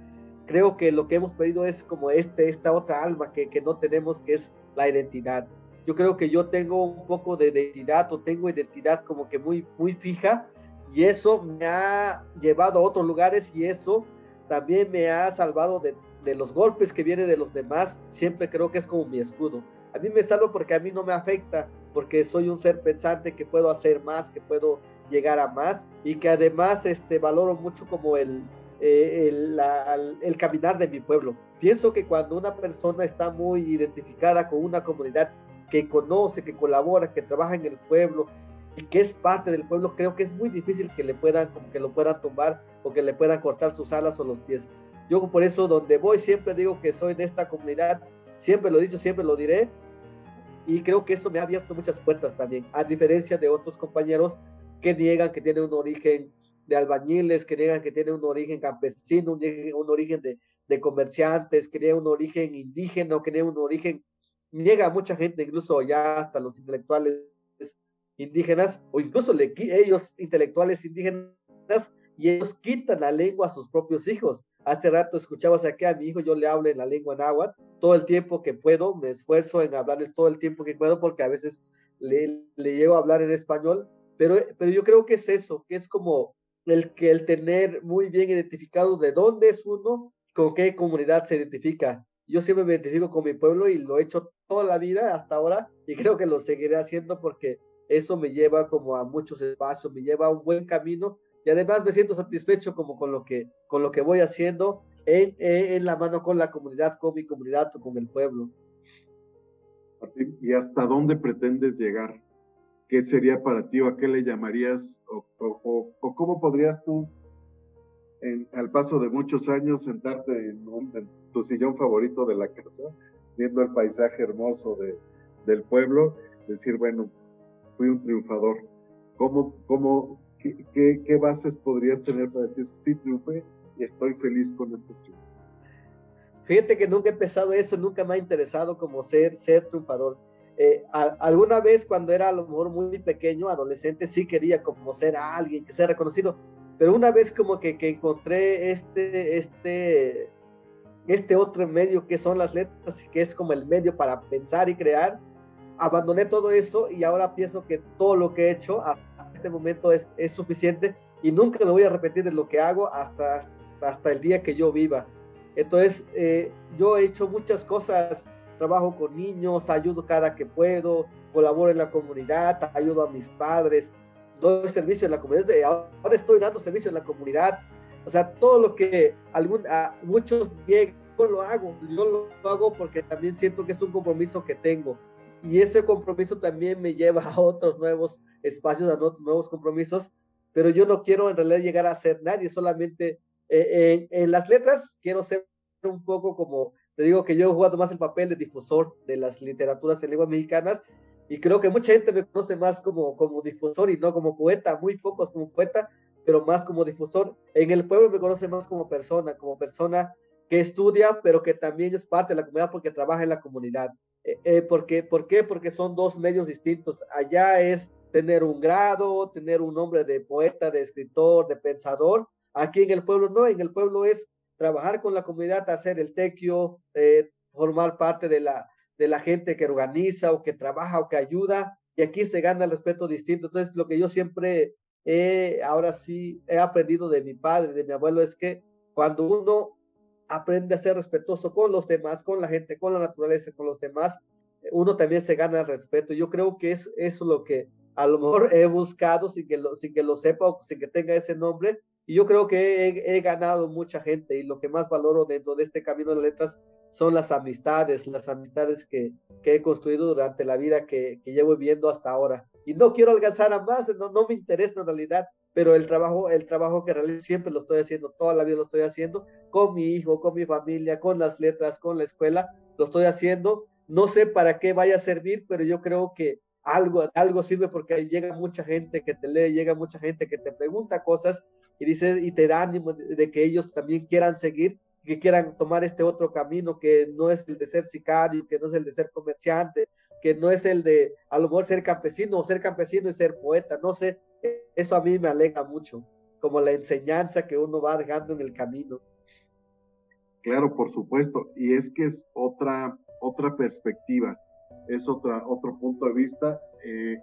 Creo que lo que hemos pedido es como este, esta otra alma que, que no tenemos, que es la identidad. Yo creo que yo tengo un poco de identidad o tengo identidad como que muy, muy fija y eso me ha llevado a otros lugares y eso también me ha salvado de, de los golpes que vienen de los demás. Siempre creo que es como mi escudo a mí me salvo porque a mí no me afecta, porque soy un ser pensante que puedo hacer más, que puedo llegar a más y que además este, valoro mucho como el, eh, el, caminar de mi pueblo. Pienso que cuando una persona está muy identificada con una comunidad que conoce, que colabora, que trabaja en el pueblo y que es parte del pueblo, creo que es muy difícil que le puedan, como que lo puedan tumbar o que le puedan cortar sus alas o los pies. Yo por eso donde voy siempre digo que soy de esta comunidad, siempre lo he dicho, siempre lo diré, y creo que eso me ha abierto muchas puertas también, a diferencia de otros compañeros que niegan que tienen un origen de albañiles, que niegan que tienen un origen campesino, un, un origen de, de, comerciantes, que niegan un origen indígena, que niegan un origen, niega a mucha gente, incluso ya hasta los intelectuales indígenas, o incluso ellos intelectuales indígenas, y ellos quitan la lengua a sus propios hijos. Hace rato escuchabas aquí a mi hijo, yo le hablo en la lengua náhuatl todo el tiempo que puedo, me esfuerzo en hablarle todo el tiempo que puedo porque a veces le, le llego a hablar en español, pero, pero yo creo que es eso, que es como el que el tener muy bien identificado de dónde es uno, con qué comunidad se identifica. Yo siempre me identifico con mi pueblo y lo he hecho toda la vida hasta ahora y creo que lo seguiré haciendo porque eso me lleva como a muchos espacios, me lleva a un buen camino y además me siento satisfecho como con lo que, con lo que voy haciendo en, en la mano con la comunidad, con mi comunidad o con el pueblo. ¿Y hasta dónde pretendes llegar? ¿Qué sería para ti o a qué le llamarías o, cómo podrías tú, al paso de muchos años, sentarte en, en, tu sillón favorito de la casa, viendo el paisaje hermoso de, del pueblo, decir, bueno, fui un triunfador? ¿Cómo, cómo, qué, qué, bases podrías tener para decir, sí, triunfé y estoy feliz con este triunfo? Fíjate que nunca he pensado eso, nunca me ha interesado como ser, ser triunfador. Eh, alguna vez cuando era a lo mejor muy pequeño, adolescente, sí quería como ser alguien, que sea reconocido, pero una vez como que, que encontré este, este, este otro medio que son las letras, que es como el medio para pensar y crear, abandoné todo eso y ahora pienso que todo lo que he hecho hasta este momento es, es suficiente y nunca me voy a repetir de lo que hago hasta, hasta el día que yo viva. Entonces, eh, yo he hecho muchas cosas, trabajo con niños, ayudo cada que puedo, colaboro en la comunidad, ayudo a mis padres, doy servicio en la comunidad, ahora estoy dando servicio en la comunidad, o sea, todo lo que algún, a muchos yo lo hago, yo lo hago porque también siento que es un compromiso que tengo. Y ese compromiso también me lleva a otros nuevos espacios, a otros nuevos compromisos, pero yo no quiero en realidad llegar a ser nadie, solamente eh, en, las letras quiero ser un poco como, te digo que yo he jugado más el papel de difusor de las literaturas en lenguas mexicanas y creo que mucha gente me conoce más como, como difusor y no como poeta, muy pocos como poeta, pero más como difusor. En el pueblo me conoce más como persona, como persona que estudia, pero que también es parte de la comunidad porque trabaja en la comunidad. Eh, eh, porque, ¿Por qué? Porque son dos medios distintos. Allá es tener un grado, tener un nombre de poeta, de escritor, de pensador. Aquí en el pueblo no, en el pueblo es trabajar con la comunidad, hacer el tequio, eh, formar parte de la, de la gente que organiza o que trabaja o que ayuda. Y aquí se gana el respeto distinto. Entonces, lo que yo siempre he, ahora sí, he aprendido de mi padre, de mi abuelo, es que cuando uno aprende a ser respetuoso con los demás, con la gente, con la naturaleza, con los demás, uno también se gana el respeto. Yo creo que es eso lo que a lo mejor he buscado sin que lo, sin que lo sepa o sin que tenga ese nombre. Y yo creo que he, ganado mucha gente y lo que más valoro dentro de este camino de letras son las amistades, las amistades que, que he construido durante la vida que, que, llevo viviendo hasta ahora. Y no quiero alcanzar a más, no, no me interesa en realidad pero el trabajo, el trabajo que realizo siempre lo estoy haciendo, toda la vida lo estoy haciendo, con mi hijo, con mi familia, con las letras, con la escuela, lo estoy haciendo. No sé para qué vaya a servir, pero yo creo que algo, algo sirve porque llega mucha gente que te lee, llega mucha gente que te pregunta cosas y dice, y te da ánimo de, que ellos también quieran seguir, que quieran tomar este otro camino que no es el de ser sicario, que no es el de ser comerciante, que no es el de a lo mejor ser campesino o ser campesino y ser poeta, no sé, eso a mí me alegra mucho, como la enseñanza que uno va dejando en el camino. Claro, por supuesto, y es que es otra, otra perspectiva, es otra, otro punto de vista, eh,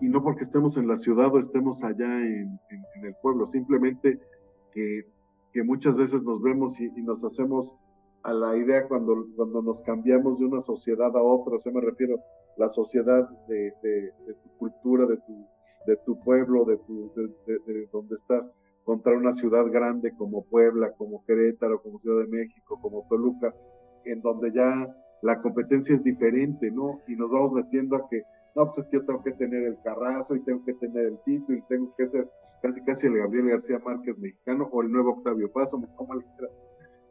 y no porque estemos en la ciudad o estemos allá en, el pueblo, simplemente que, muchas veces nos vemos y, nos hacemos a la idea cuando, cuando nos cambiamos de una sociedad a otra, o sea, me refiero la sociedad de, de tu cultura, de tu de tu pueblo, de, tu, de, donde estás, contra una ciudad grande como Puebla, como Querétaro, como Ciudad de México, como Toluca, en donde ya la competencia es diferente, ¿no? Y nos vamos metiendo a que, no, pues yo tengo que tener el carrazo y tengo que tener el título y tengo que ser casi casi el Gabriel García Márquez mexicano o el nuevo Octavio Paso, como le quiera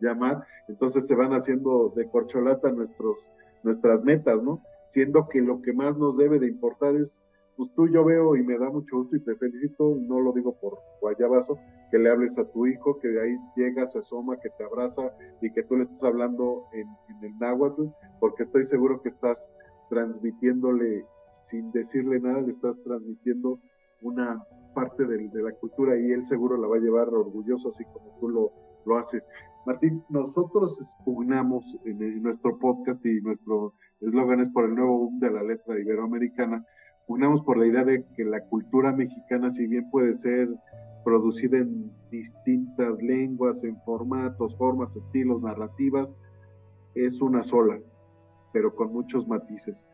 llamar. Entonces se van haciendo de corcholata nuestros, nuestras metas, ¿no? Siendo que lo que más nos debe de importar es pues tú yo veo y me da mucho gusto y te felicito, no lo digo por guayabazo, que le hables a tu hijo, que de ahí llega, se asoma, que te abraza y que tú le estés hablando en, el náhuatl, porque estoy seguro que estás transmitiéndole, sin decirle nada, le estás transmitiendo una parte de, la cultura y él seguro la va a llevar orgulloso, así como tú lo, lo haces. Martín, nosotros pugnamos en, nuestro podcast y nuestro eslogan es por el nuevo boom de la letra iberoamericana, pugnamos por la idea de que la cultura mexicana, si bien puede ser producida en distintas lenguas, en formatos, formas, estilos, narrativas, es una sola, pero con muchos matices.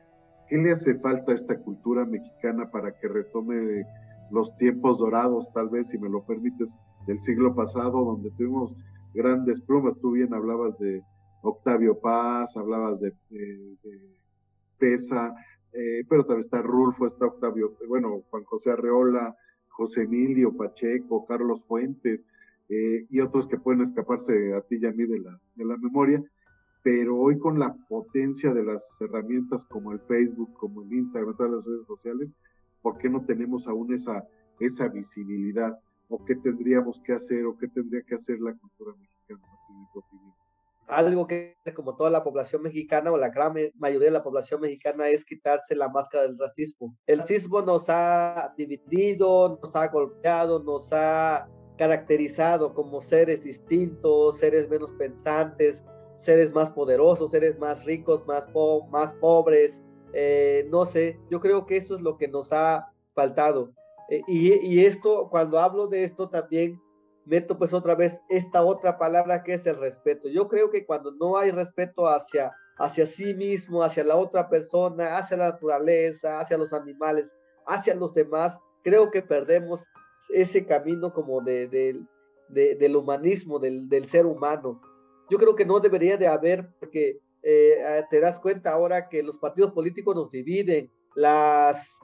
¿Qué le hace falta a esta cultura mexicana para que retome los tiempos dorados, tal vez, si me lo permites, del siglo pasado, donde tuvimos grandes plumas? Tú bien hablabas de Octavio Paz, hablabas de, Pesa, eh, pero también está Rulfo, está Octavio, bueno, Juan José Arreola, José Emilio Pacheco, Carlos Fuentes, eh, y otros que pueden escaparse a ti y a mí de la, de la memoria, pero hoy con la potencia de las herramientas como el Facebook, como el Instagram, todas las redes sociales, ¿por qué no tenemos aún esa, esa visibilidad? ¿O qué tendríamos que hacer? ¿O qué tendría que hacer la cultura mexicana? Algo que como toda la población mexicana o la gran mayoría de la población mexicana es quitarse la máscara del racismo. El racismo nos ha dividido, nos ha golpeado, nos ha caracterizado como seres distintos, seres menos pensantes, seres más poderosos, seres más ricos, más, más pobres, eh, no sé, yo creo que eso es lo que nos ha faltado. Eh, y, esto, cuando hablo de esto también, meto pues otra vez esta otra palabra que es el respeto. Yo creo que cuando no hay respeto hacia, hacia sí mismo, hacia la otra persona, hacia la naturaleza, hacia los animales, hacia los demás, creo que perdemos ese camino como de, de, del humanismo, del ser humano yo creo que no debería de haber, porque eh, ah, te das cuenta ahora que los partidos políticos nos dividen, las,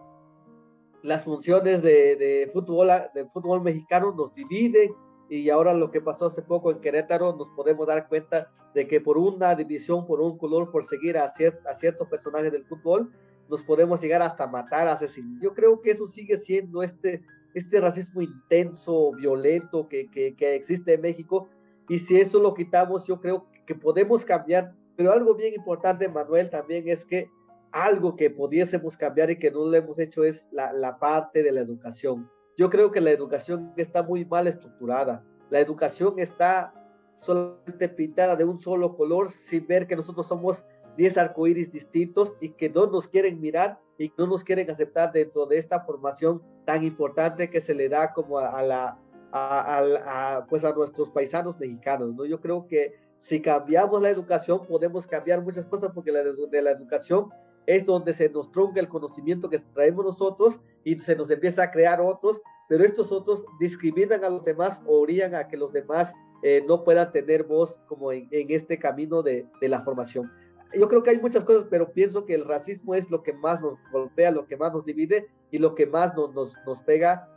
las funciones de, de, fútbol, de fútbol mexicano nos dividen, y ahora lo que pasó hace poco en Querétaro, nos podemos dar cuenta de que por una división, por un color, por seguir a, a ciertos personajes del fútbol, nos podemos llegar hasta matar, asesinar. Yo creo que eso sigue siendo este, este racismo intenso, violento que, que, que existe en México y si eso lo quitamos, yo creo que podemos cambiar. Pero algo bien importante, Manuel, también es que algo que pudiésemos cambiar y que no lo hemos hecho es la, la parte de la educación. Yo creo que la educación está muy mal estructurada. La educación está solamente pintada de un solo color sin ver que nosotros somos 10 arcoíris distintos y que no nos quieren mirar y no nos quieren aceptar dentro de esta formación tan importante que se le da como a la, a, pues a nuestros paisanos mexicanos, ¿no? Yo creo que si cambiamos la educación podemos cambiar muchas cosas porque la, de la educación es donde se nos trunca el conocimiento que traemos nosotros y se nos empieza a crear otros, pero estos otros discriminan a los demás o orían a que los demás eh, no puedan tener voz como en, este camino de, de, la formación. Yo creo que hay muchas cosas, pero pienso que el racismo es lo que más nos golpea, lo que más nos divide y lo que más nos, nos, nos pega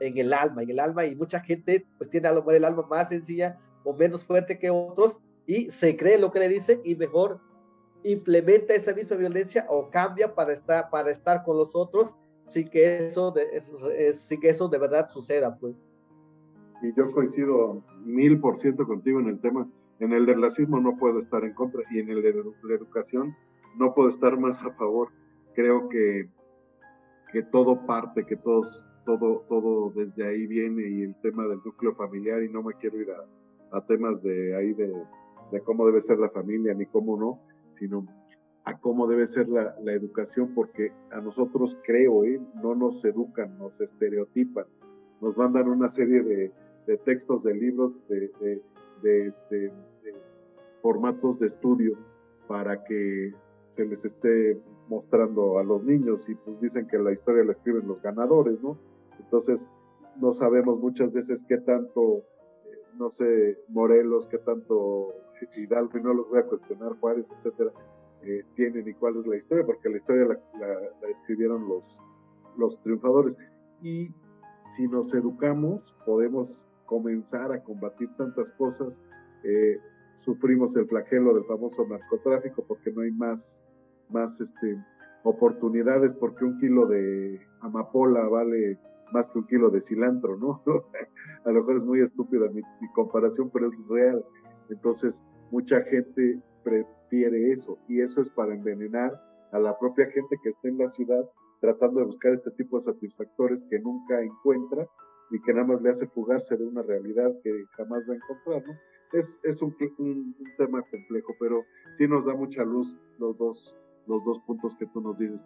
en el alma, en el alma, y mucha gente pues tiene a lo mejor el alma más sencilla o menos fuerte que otros y se cree lo que le dicen y mejor implementa esa misma violencia o cambia para estar, para estar con los otros sin que eso de, sin que eso de verdad suceda, pues. Y yo coincido mil por ciento contigo en el tema. En el del racismo no puedo estar en contra y en el de la educación no puedo estar más a favor. Creo que, que todo parte, que todos todo, todo desde ahí viene y el tema del núcleo familiar y no me quiero ir a, temas de ahí de, de, cómo debe ser la familia ni cómo no, sino a cómo debe ser la, la educación porque a nosotros creo, ¿eh? no nos educan, nos estereotipan, nos mandan una serie de, de textos de libros de, de, este, formatos de estudio para que se les esté mostrando a los niños y pues dicen que la historia la escriben los ganadores, ¿no? Entonces, no sabemos muchas veces qué tanto, eh, no sé, Morelos, qué tanto Hidalgo, y no los voy a cuestionar, Juárez, etcétera, eh, tienen y cuál es la historia, porque la historia la, escribieron los, los triunfadores. Y si nos educamos, podemos comenzar a combatir tantas cosas. Eh, sufrimos el flagelo del famoso narcotráfico porque no hay más, más este, oportunidades, porque un kilo de amapola vale más que un kilo de cilantro, ¿no? a lo mejor es muy estúpida mi, comparación, pero es real. Entonces, mucha gente prefiere eso y eso es para envenenar a la propia gente que está en la ciudad tratando de buscar este tipo de satisfactores que nunca encuentra y que nada más le hace fugarse de una realidad que jamás va a encontrar, ¿no? es, es un, un, tema complejo, pero sí nos da mucha luz los dos, los dos puntos que tú nos dices.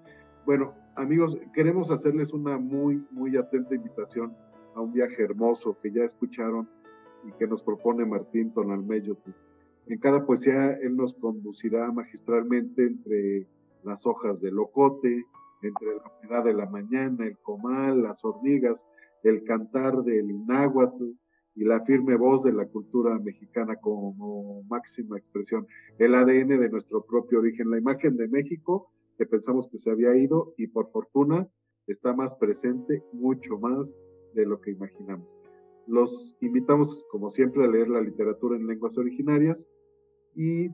Bueno, amigos, queremos hacerles una muy, muy atenta invitación a un viaje hermoso que ya escucharon y que nos propone Martín Tonalmello. En cada poesía él nos conducirá magistralmente entre las hojas del locote, entre la humedad de la mañana, el comal, las hormigas, el cantar del náhuatl y la firme voz de la cultura mexicana como máxima expresión, el ADN de nuestro propio origen, la imagen de México que pensamos que se había ido y por fortuna está más presente, mucho más de lo que imaginamos. Los invitamos, como siempre, a leer la literatura en lenguas originarias y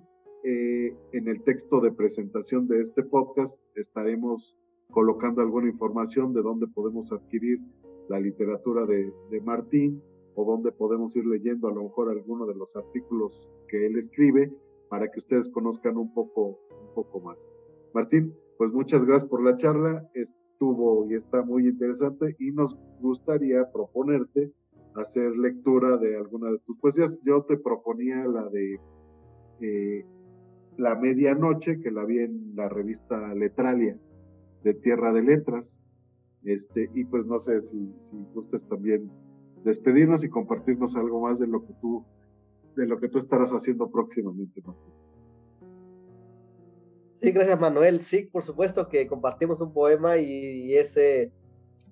eh, en el texto de presentación de este podcast estaremos colocando alguna información de dónde podemos adquirir la literatura de, de Martín o dónde podemos ir leyendo a lo mejor alguno de los artículos que él escribe para que ustedes conozcan un poco, un poco más. Martín, pues muchas gracias por la charla, estuvo y está muy interesante y nos gustaría proponerte hacer lectura de alguna de tus poesías. Yo te proponía la de eh, La Medianoche, que la vi en la revista Letralia de Tierra de Letras. Este, y pues no sé si, si gustes también despedirnos y compartirnos algo más de lo que tú, de lo que tú estarás haciendo próximamente. Sí, gracias Manuel. Sí, por supuesto que compartimos un poema y ese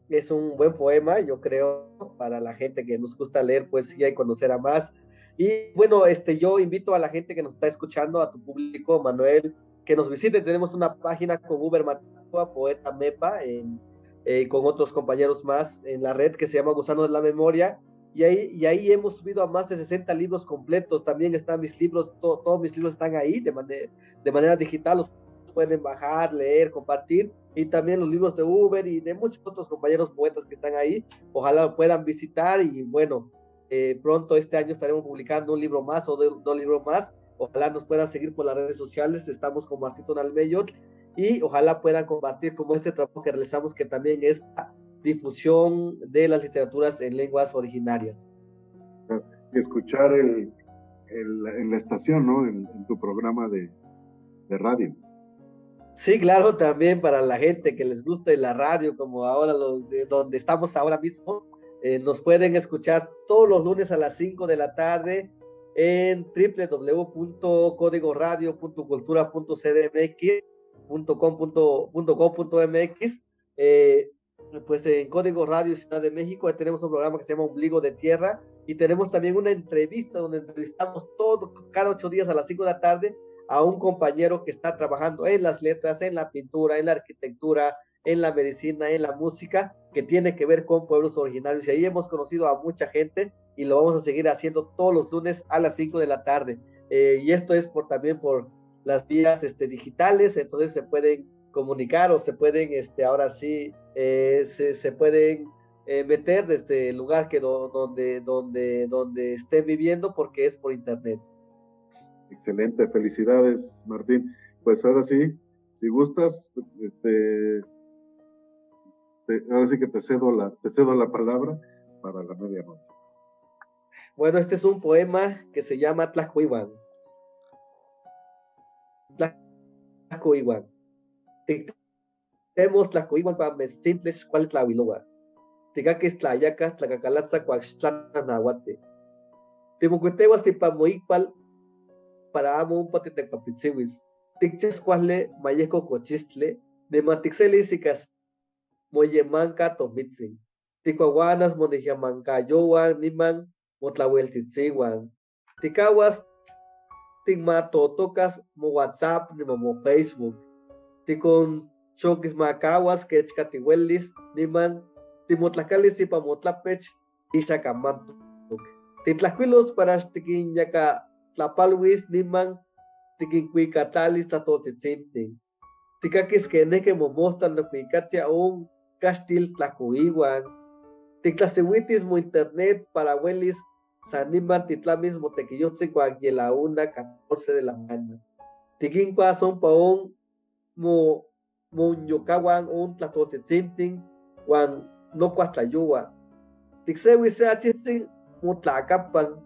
es un buen poema, yo creo, para la gente que nos gusta leer poesía y conocer a más. Y bueno, este, yo invito a la gente que nos está escuchando, a tu público, Manuel, que nos visite. Tenemos una página con Uber Matua, Poeta Mepa, en, eh, con otros compañeros más en la red que se llama Gusano de la Memoria. Y ahí, y ahí hemos subido a más de 60 libros completos. También están mis libros, todos mis libros están ahí de, manera de manera digital. Los pueden bajar, leer, compartir y también los libros de Uber y de muchos otros compañeros poetas que están ahí. Ojalá puedan visitar y bueno, eh, pronto este año estaremos publicando un libro más o dos libros más. Ojalá nos puedan seguir por las redes sociales. Estamos con Martín Almeyot y ojalá puedan compartir como este trabajo que realizamos que también es difusión de las literaturas en lenguas originarias. Y escuchar el, en la estación, ¿no? En, en tu programa de, de radio. Sí, claro, también para la gente que les guste la radio, como ahora los de donde estamos ahora mismo, eh, nos pueden escuchar todos los lunes a las 5 de la tarde en www.códigoradio.cultura.cdmx.com.mx. Eh, pues en Código Radio Ciudad de México tenemos un programa que se llama Ombligo de Tierra y tenemos también una entrevista donde entrevistamos todo, cada ocho días a las 5 de la tarde a un compañero que está trabajando en las letras, en la pintura, en la arquitectura, en la medicina, en la música, que tiene que ver con pueblos originarios. Y ahí hemos conocido a mucha gente y lo vamos a seguir haciendo todos los lunes a las 5 de la tarde. Eh, y esto es por, también por las vías este, digitales, entonces se pueden comunicar o se pueden, este, ahora sí, eh, se, se, pueden eh, meter desde el lugar que donde, donde, donde estén viviendo porque es por internet. Excelente, felicidades, Martín. Pues ahora sí, si gustas, este, ahora sí que te cedo la, te cedo la palabra para la medianoche. Bueno, este es un poema que se llama Tlacuiwan. Tlacuiwan. Temos Tlacuiwan para mestintles cual tlahuiloa. Ticaques tlayaca, tlacacalatza, cuaxtlana nahuate. Timocuetewas tipamoicpal para amo un paquete papitziwis. Tichas cuasle mayeco cochistle, de matixelis y cas moyemanca tomitzin. Ticuaguanas monejamanca yowan niman motlahueltitziwan. Ticaguas tigmatotocas mo WhatsApp ni mo Facebook. Ticon choquis macaguas que chcatihuelis niman timotlacalis y pamotlapech y chacamantuk. Titlacuilos para tiquin yaca tlapalwis niman tikinkuikatalis tlatotitzintin. Tikakis keneke momostan nokuikatzia un castil tlakuiwan. Tiklasiwitis mo internet para huelis saniman titlamis motequillotzi la una 14 de la mañana. Tikinkua son pa un mo munyokawan un tlatotitzintin wan no kuatlayua. Tiksewi se achitsin mo tlakapan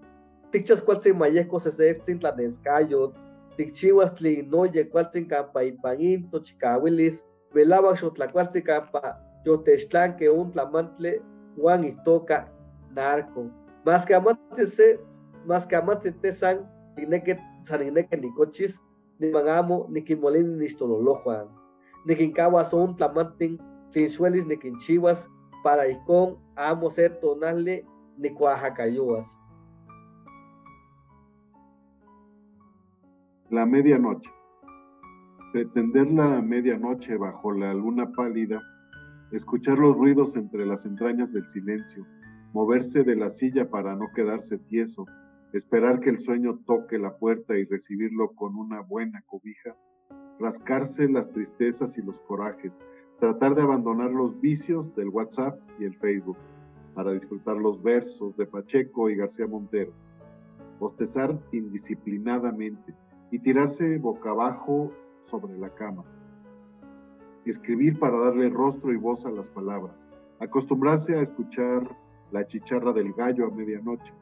Tichas cualtzin mayeco se se tlanescayot, tichiwas tli noye cualtzin campa ipaninto chicawilis, velaba xotlacualtzin campa yotextlan que un tlamantle Juan y toca narco. Más que amate se, más que amate te san, que san ni cochis, ni mangamo, ni quimolín ni stololo Juan. Ni quincawa son tlamantin, tinsuelis ni quinchiwas, para icon amo ser tonale ni cuajacayuas. La medianoche. Pretender la medianoche bajo la luna pálida, escuchar los ruidos entre las entrañas del silencio, moverse de la silla para no quedarse tieso, esperar que el sueño toque la puerta y recibirlo con una buena cobija, rascarse las tristezas y los corajes, tratar de abandonar los vicios del WhatsApp y el Facebook para disfrutar los versos de Pacheco y García Montero, bostezar indisciplinadamente, y tirarse boca abajo sobre la cama. Escribir para darle rostro y voz a las palabras. Acostumbrarse a escuchar la chicharra del gallo a medianoche.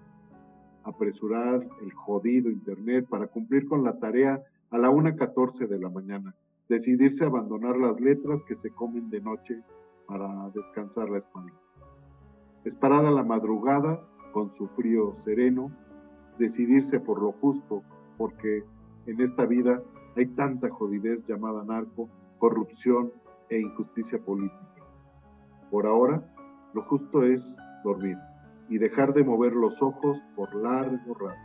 Apresurar el jodido internet para cumplir con la tarea a la 1.14 de la mañana. Decidirse a abandonar las letras que se comen de noche para descansar la espalda. Esperar a la madrugada con su frío sereno. Decidirse por lo justo, porque en esta vida hay tanta jodidez llamada narco, corrupción e injusticia política. Por ahora, lo justo es dormir y dejar de mover los ojos por largo rato,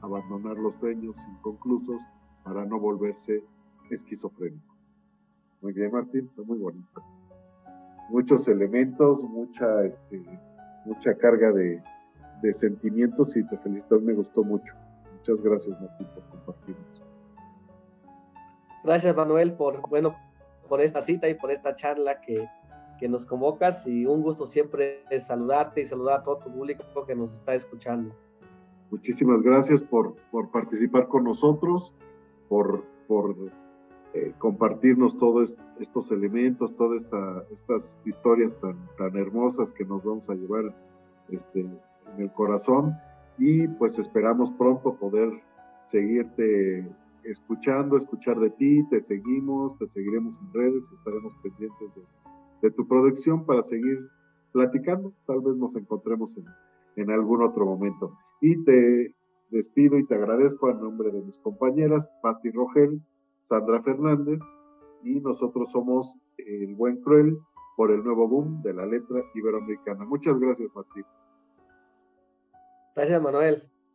abandonar los sueños inconclusos para no volverse esquizofrénico. Muy bien, Martín, fue muy bonito. Muchos elementos, mucha, este, mucha carga de, de sentimientos y te felicito, me gustó mucho. Muchas gracias, Martín, por compartirnos. Gracias, Manuel, por, bueno, por esta cita y por esta charla que, que nos convocas y un gusto siempre saludarte y saludar a todo tu público que nos está escuchando. Muchísimas gracias por, por participar con nosotros, por, por eh, compartirnos todos estos elementos, todas esta, estas historias tan, tan hermosas que nos vamos a llevar este, en el corazón y pues esperamos pronto poder seguirte escuchando, escuchar de ti, te seguimos, te seguiremos en redes, estaremos pendientes de, tu producción para seguir platicando, tal vez nos encontremos en, algún otro momento. Y te despido y te agradezco a nombre de mis compañeras, Patti Rogel, Sandra Fernández, y nosotros somos El Buen Cruel por el nuevo boom de la letra iberoamericana. Muchas gracias, Martín. Gracias, Manuel.